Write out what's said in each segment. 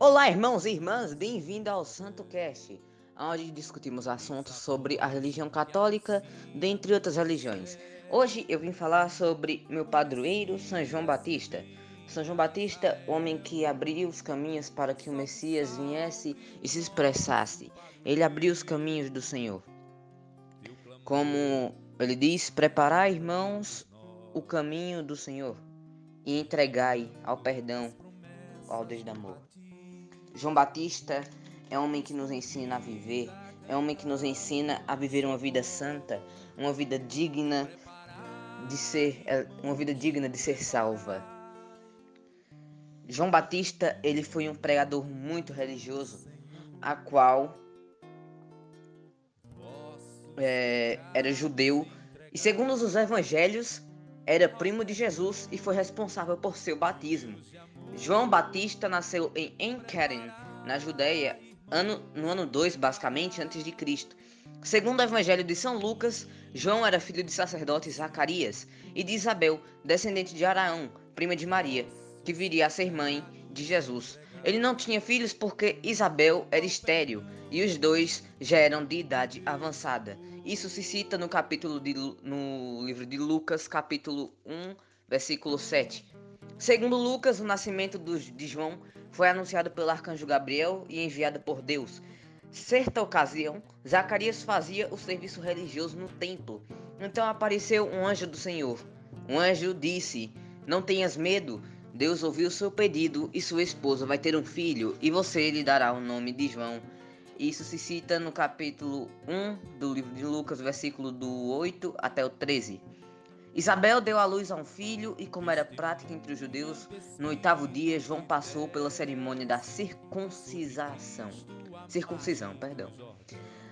Olá, irmãos e irmãs, bem-vindo ao Santo Cast, onde discutimos assuntos sobre a religião católica, dentre outras religiões. Hoje eu vim falar sobre meu padroeiro, São João Batista. São João Batista, homem que abriu os caminhos para que o Messias viesse e se expressasse. Ele abriu os caminhos do Senhor. Como ele diz: Preparai, irmãos, o caminho do Senhor e entregai ao perdão, ao Deus de amor. João Batista é homem que nos ensina a viver, é homem que nos ensina a viver uma vida santa, uma vida digna de ser, é, uma vida digna de ser salva. João Batista, ele foi um pregador muito religioso, a qual é, era judeu e segundo os evangelhos era primo de Jesus e foi responsável por seu batismo. João Batista nasceu em Enkeren, na Judéia, ano, no ano 2, basicamente, antes de Cristo. Segundo o Evangelho de São Lucas, João era filho de sacerdote Zacarias e de Isabel, descendente de Araão, prima de Maria, que viria a ser mãe de Jesus. Ele não tinha filhos porque Isabel era estéril e os dois já eram de idade avançada. Isso se cita no capítulo de, no livro de Lucas, capítulo 1, versículo 7, Segundo Lucas, o nascimento de João foi anunciado pelo arcanjo Gabriel e enviado por Deus. Certa ocasião, Zacarias fazia o serviço religioso no templo. Então apareceu um anjo do Senhor. O anjo disse: Não tenhas medo, Deus ouviu seu pedido e sua esposa vai ter um filho, e você lhe dará o nome de João. Isso se cita no capítulo 1 do livro de Lucas, versículo do 8 até o 13. Isabel deu à luz a um filho, e como era prática entre os judeus, no oitavo dia João passou pela cerimônia da circuncisação. Circuncisão, perdão.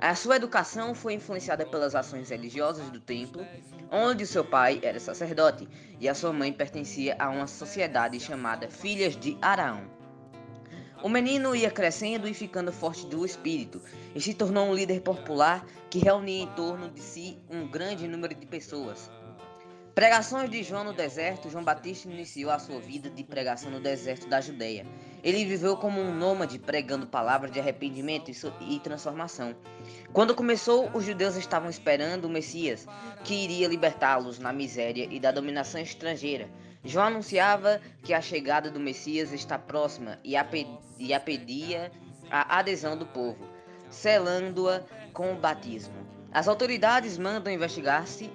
A sua educação foi influenciada pelas ações religiosas do templo, onde seu pai era sacerdote e a sua mãe pertencia a uma sociedade chamada Filhas de Araão. O menino ia crescendo e ficando forte do espírito, e se tornou um líder popular que reunia em torno de si um grande número de pessoas. Pregações de João no deserto, João Batista iniciou a sua vida de pregação no deserto da Judéia. Ele viveu como um nômade pregando palavras de arrependimento e transformação. Quando começou, os judeus estavam esperando o Messias, que iria libertá-los na miséria e da dominação estrangeira. João anunciava que a chegada do Messias está próxima e e a pedia a adesão do povo, selando-a com o batismo. As autoridades mandam investigar-se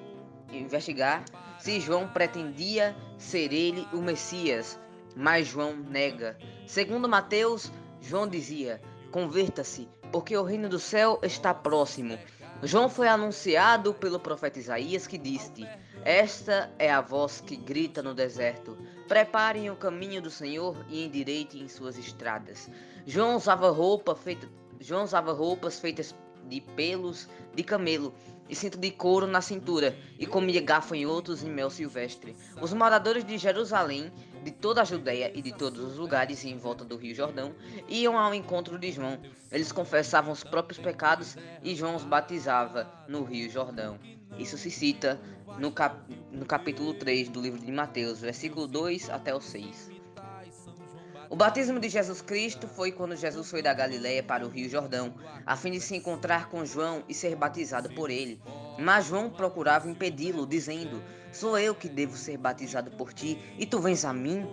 investigar se João pretendia ser ele o Messias, mas João nega. Segundo Mateus, João dizia: Converta-se, porque o reino do céu está próximo. João foi anunciado pelo profeta Isaías que disse: Esta é a voz que grita no deserto: Preparem o caminho do Senhor e endireitem suas estradas. João usava roupa feita João usava roupas feitas de pelos de camelo e cinto de couro na cintura, e comia gafanhotos e mel silvestre. Os moradores de Jerusalém, de toda a Judéia e de todos os lugares em volta do rio Jordão, iam ao encontro de João. Eles confessavam os próprios pecados e João os batizava no rio Jordão. Isso se cita no, cap no capítulo 3 do livro de Mateus, versículo 2 até o 6. O batismo de Jesus Cristo foi quando Jesus foi da Galiléia para o Rio Jordão, a fim de se encontrar com João e ser batizado por ele. Mas João procurava impedi-lo, dizendo: Sou eu que devo ser batizado por ti, e tu vens a mim?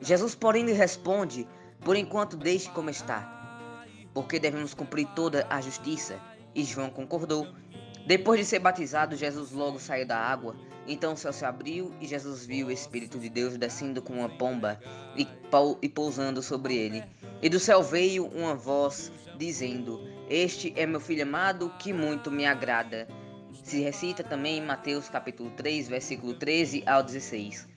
Jesus, porém, lhe responde: Por enquanto, deixe como está, porque devemos cumprir toda a justiça. E João concordou. Depois de ser batizado, Jesus logo saiu da água. Então o céu se abriu e Jesus viu o Espírito de Deus descendo com uma pomba e pousando sobre ele. E do céu veio uma voz dizendo: Este é meu filho amado, que muito me agrada. Se recita também em Mateus capítulo 3, versículo 13 ao 16.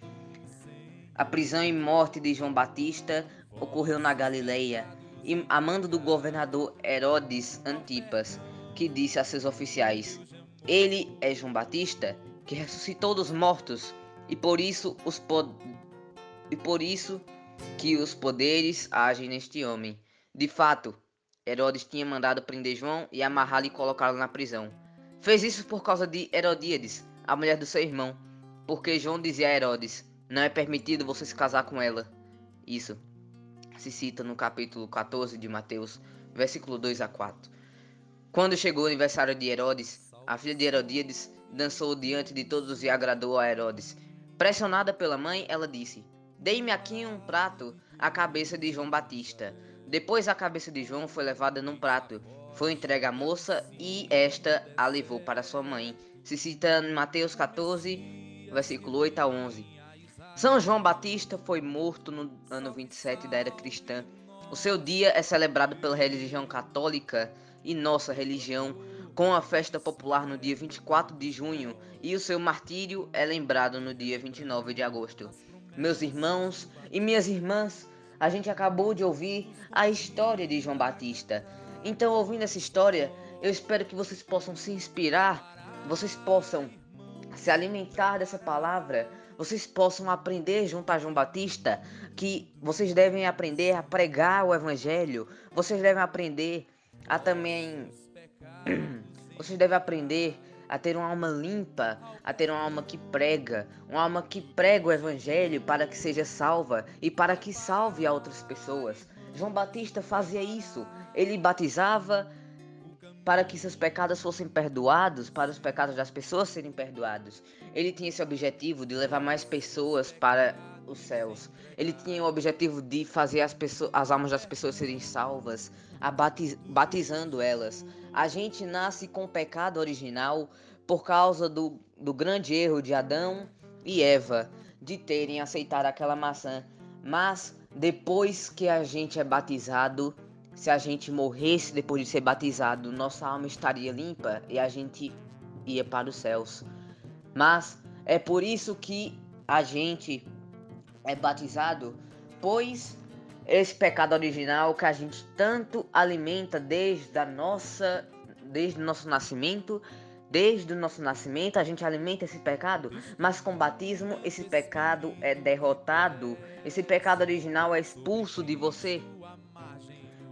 A prisão e morte de João Batista ocorreu na Galileia, e a mando do governador Herodes Antipas que disse a seus oficiais: Ele é João Batista, que ressuscitou dos mortos, e por isso os pod... e por isso que os poderes agem neste homem. De fato, Herodes tinha mandado prender João e amarrá-lo e colocá-lo na prisão. Fez isso por causa de Herodíades, a mulher do seu irmão, porque João dizia a Herodes: Não é permitido você se casar com ela. Isso. se cita no capítulo 14 de Mateus, versículo 2 a 4. Quando chegou o aniversário de Herodes, a filha de Herodíades dançou diante de todos e agradou a Herodes. Pressionada pela mãe, ela disse: Dei-me aqui um prato a cabeça de João Batista. Depois a cabeça de João foi levada num prato, foi entregue à moça e esta a levou para sua mãe. Se cita em Mateus 14, versículo 8 a 11. São João Batista foi morto no ano 27 da era cristã. O seu dia é celebrado pela religião católica e nossa religião, com a festa popular no dia 24 de junho, e o seu martírio é lembrado no dia 29 de agosto. Meus irmãos e minhas irmãs, a gente acabou de ouvir a história de João Batista. Então, ouvindo essa história, eu espero que vocês possam se inspirar, vocês possam se alimentar dessa palavra, vocês possam aprender junto a João Batista que vocês devem aprender a pregar o evangelho, vocês devem aprender a também vocês devem aprender a ter uma alma limpa, a ter uma alma que prega, uma alma que prega o evangelho para que seja salva e para que salve a outras pessoas. João Batista fazia isso. Ele batizava para que seus pecados fossem perdoados, para os pecados das pessoas serem perdoados. Ele tinha esse objetivo de levar mais pessoas para os céus. Ele tinha o objetivo de fazer as, pessoas, as almas das pessoas serem salvas, batiz, batizando elas. A gente nasce com o pecado original por causa do, do grande erro de Adão e Eva de terem aceitado aquela maçã. Mas depois que a gente é batizado, se a gente morresse depois de ser batizado, nossa alma estaria limpa e a gente ia para os céus. Mas é por isso que a gente é batizado, pois esse pecado original que a gente tanto alimenta desde a nossa desde o nosso nascimento, desde o nosso nascimento a gente alimenta esse pecado, mas com batismo esse pecado é derrotado, esse pecado original é expulso de você.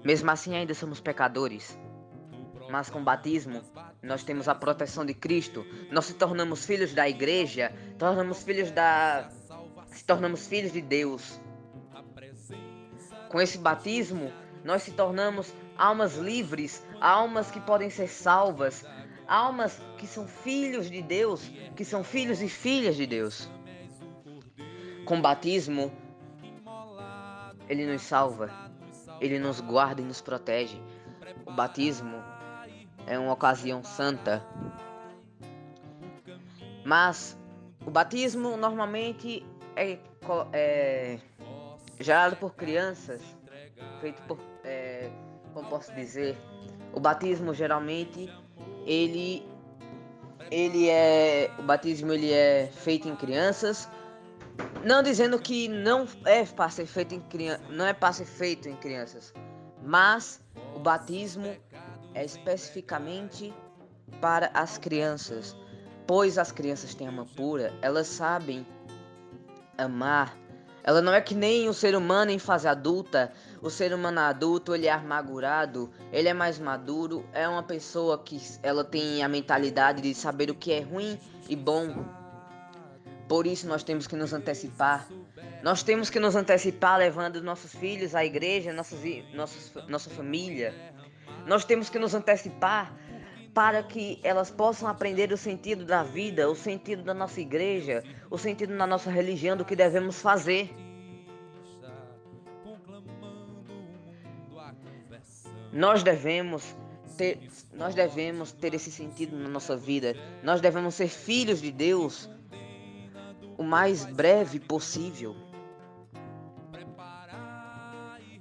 Mesmo assim ainda somos pecadores. Mas com batismo, nós temos a proteção de Cristo. Nós se tornamos filhos da igreja, tornamos filhos da se tornamos filhos de Deus. Com esse batismo, nós se tornamos almas livres, almas que podem ser salvas, almas que são filhos de Deus, que são filhos e filhas de Deus. Com batismo, ele nos salva, ele nos guarda e nos protege. O batismo é uma ocasião santa. Mas o batismo normalmente é, é gerado por crianças, feito por, é, como posso dizer, o batismo geralmente ele ele é o batismo ele é feito em crianças, não dizendo que não é para ser feito em criança, não é para ser feito em crianças, mas o batismo é especificamente para as crianças, pois as crianças têm alma pura, elas sabem amar. Ela não é que nem o ser humano em fase adulta. O ser humano adulto, ele é amargurado, ele é mais maduro, é uma pessoa que ela tem a mentalidade de saber o que é ruim e bom. Por isso nós temos que nos antecipar. Nós temos que nos antecipar levando nossos filhos à igreja, nossos, nossos, nossa família. Nós temos que nos antecipar para que elas possam aprender o sentido da vida, o sentido da nossa igreja, o sentido da nossa religião, do que devemos fazer. Nós devemos ter, nós devemos ter esse sentido na nossa vida. Nós devemos ser filhos de Deus o mais breve possível.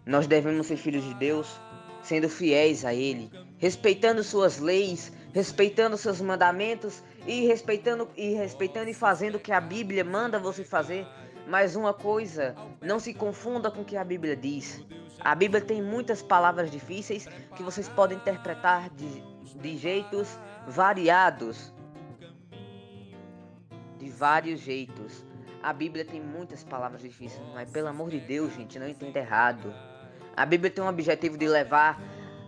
Nós devemos ser filhos de Deus sendo fiéis a Ele, respeitando suas leis, respeitando seus mandamentos e respeitando e respeitando e fazendo o que a Bíblia manda você fazer. Mas uma coisa, não se confunda com o que a Bíblia diz. A Bíblia tem muitas palavras difíceis que vocês podem interpretar de, de jeitos variados. De vários jeitos. A Bíblia tem muitas palavras difíceis, mas pelo amor de Deus, gente, não entenda errado. A Bíblia tem um objetivo de levar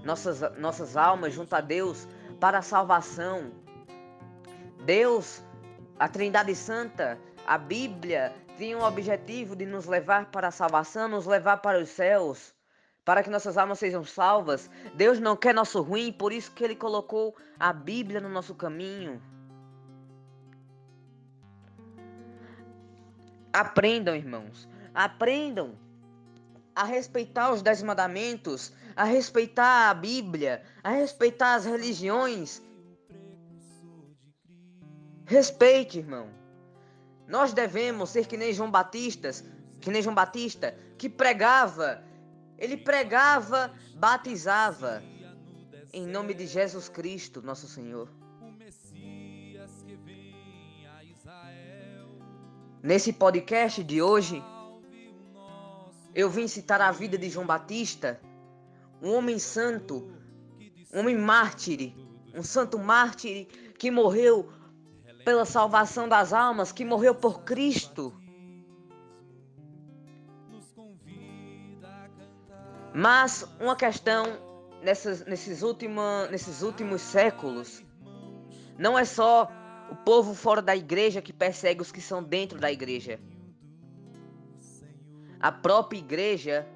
nossas, nossas almas junto a Deus para a salvação. Deus, a Trindade Santa, A Bíblia tem o objetivo de nos levar para a salvação, nos levar para os céus, para que nossas almas sejam salvas. Deus não quer nosso ruim, por isso que ele colocou a Bíblia no nosso caminho. Aprendam, irmãos. Aprendam a respeitar os dez mandamentos, a respeitar a Bíblia, a respeitar as religiões. Respeite, irmão. Nós devemos ser que nem João Batista, que nem João Batista, que pregava, ele pregava, batizava em nome de Jesus Cristo, nosso Senhor. Nesse podcast de hoje, eu vim citar a vida de João Batista, um homem santo, um homem mártir, um santo mártir que morreu pela salvação das almas, que morreu por Cristo. Mas uma questão nessas, nesses, última, nesses últimos séculos não é só o povo fora da igreja que persegue os que são dentro da igreja. A própria igreja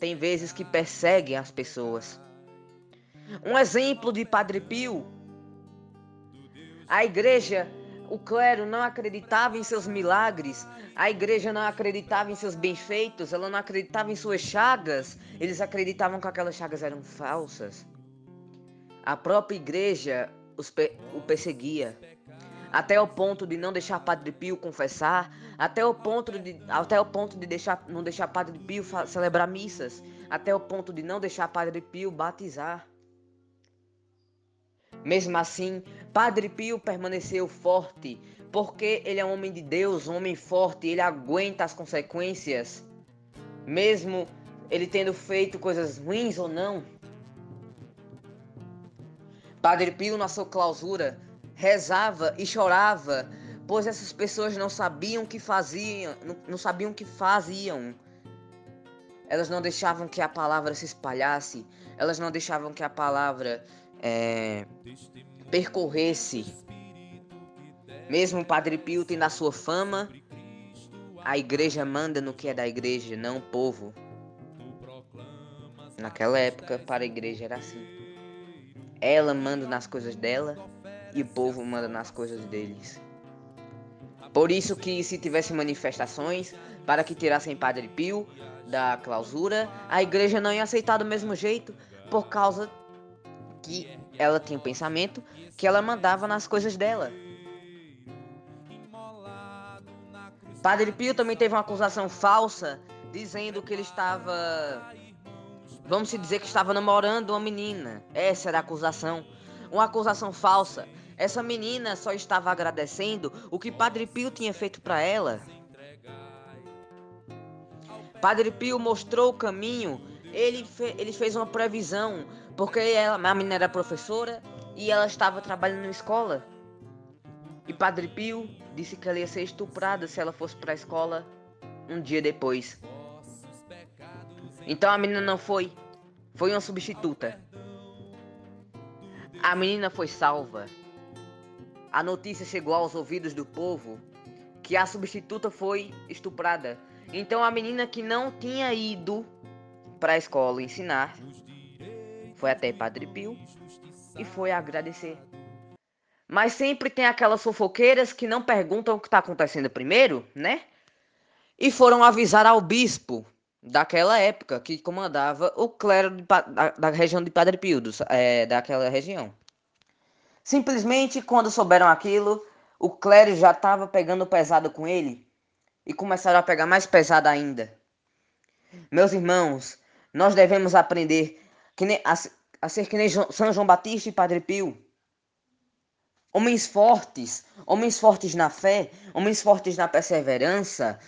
tem vezes que perseguem as pessoas. Um exemplo de Padre Pio. A igreja, o clero não acreditava em seus milagres, a igreja não acreditava em seus benfeitos, ela não acreditava em suas chagas, eles acreditavam que aquelas chagas eram falsas. A própria igreja o perseguia até o ponto de não deixar Padre Pio confessar, até o ponto de, até o ponto de deixar, não deixar Padre Pio celebrar missas, até o ponto de não deixar Padre Pio batizar. Mesmo assim, Padre Pio permaneceu forte, porque ele é um homem de Deus, um homem forte, ele aguenta as consequências, mesmo ele tendo feito coisas ruins ou não. Padre Pio, na sua clausura, rezava e chorava, pois essas pessoas não sabiam o que faziam, não, sabiam o que faziam. Elas não deixavam que a palavra se espalhasse, elas não deixavam que a palavra é, percorresse. Mesmo o Padre Pio tendo a sua fama, a igreja manda no que é da igreja, não o povo. Naquela época, para a igreja era assim. Ela manda nas coisas dela e o povo manda nas coisas deles. Por isso que se tivesse manifestações para que tirassem Padre Pio da clausura, a igreja não ia aceitar do mesmo jeito, por causa que ela tinha o pensamento que ela mandava nas coisas dela. Padre Pio também teve uma acusação falsa, dizendo que ele estava. Vamos se dizer que estava namorando uma menina. Essa era a acusação. Uma acusação falsa. Essa menina só estava agradecendo o que Padre Pio tinha feito para ela. Padre Pio mostrou o caminho, ele, fe ele fez uma previsão, porque ela, a menina era professora e ela estava trabalhando na escola. E Padre Pio disse que ela ia ser estuprada se ela fosse para a escola um dia depois. Então a menina não foi, foi uma substituta. A menina foi salva a notícia chegou aos ouvidos do povo que a substituta foi estuprada. Então a menina que não tinha ido para a escola ensinar foi até Padre Pio e foi agradecer. Mas sempre tem aquelas fofoqueiras que não perguntam o que está acontecendo primeiro, né? E foram avisar ao bispo daquela época que comandava o clero de, da, da, região de Padre Pio, do, é, daquela região. Simplesmente quando souberam aquilo, o clero já estava pegando pesado com ele e começaram a pegar mais pesado ainda. Meus irmãos, nós devemos aprender nem, a, a ser que nem São João Batista e Padre Pio. Homens fortes, homens fortes na fé, homens fortes na perseverança,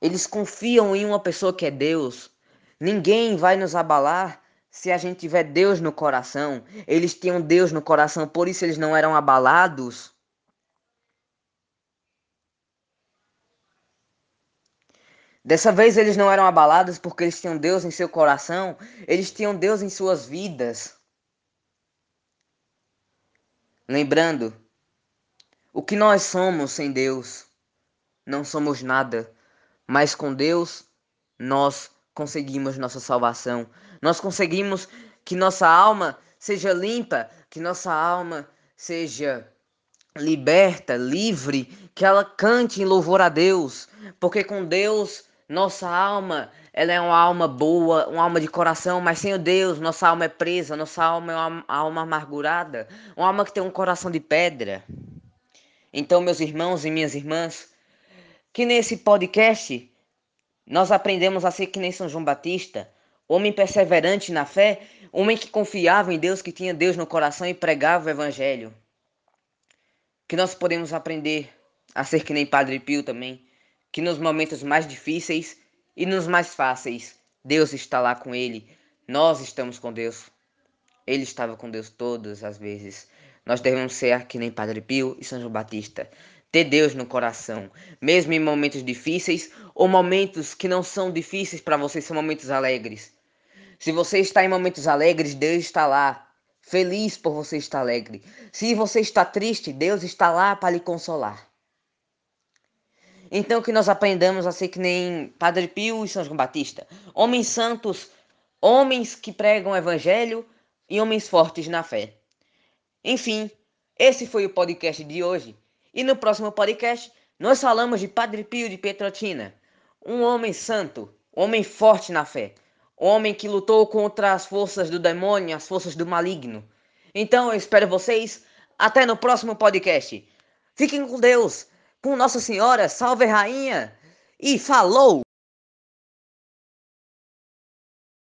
eles confiam em uma pessoa que é Deus. Ninguém vai nos abalar se a gente tiver Deus no coração, eles tinham Deus no coração, por isso eles não eram abalados. Dessa vez eles não eram abalados porque eles tinham Deus em seu coração, eles tinham Deus em suas vidas. Lembrando, O que nós somos sem Deus? Não somos nada, mas com Deus nós conseguimos nossa salvação. Nós conseguimos que nossa alma seja limpa, que nossa alma seja liberta, livre, que ela cante em louvor a Deus, porque com Deus nossa alma, ela é uma alma boa, uma alma de coração, mas sem o Deus, nossa alma é presa, nossa alma é uma alma amargurada, uma alma que tem um coração de pedra. Então, meus irmãos e minhas irmãs, que nesse podcast nós aprendemos a ser que nem São João Batista, homem perseverante na fé, homem que confiava em Deus, que tinha Deus no coração e pregava o evangelho. Que nós podemos aprender a ser que nem Padre Pio também, que nos momentos mais difíceis e nos mais fáceis, Deus está lá com ele. Nós estamos com Deus. Ele estava com Deus todas as vezes. Nós devemos ser que nem Padre Pio e São João Batista. Ter Deus no coração, mesmo em momentos difíceis ou momentos que não são difíceis para você, são momentos alegres. Se você está em momentos alegres, Deus está lá, feliz por você estar alegre. Se você está triste, Deus está lá para lhe consolar. Então que nós aprendamos a ser que nem Padre Pio e São João Batista, homens santos, homens que pregam o evangelho e homens fortes na fé. Enfim, esse foi o podcast de hoje. E no próximo podcast, nós falamos de Padre Pio de Petrotina, um homem santo, um homem forte na fé, um homem que lutou contra as forças do demônio, as forças do maligno. Então eu espero vocês até no próximo podcast. Fiquem com Deus, com Nossa Senhora, salve rainha e falou!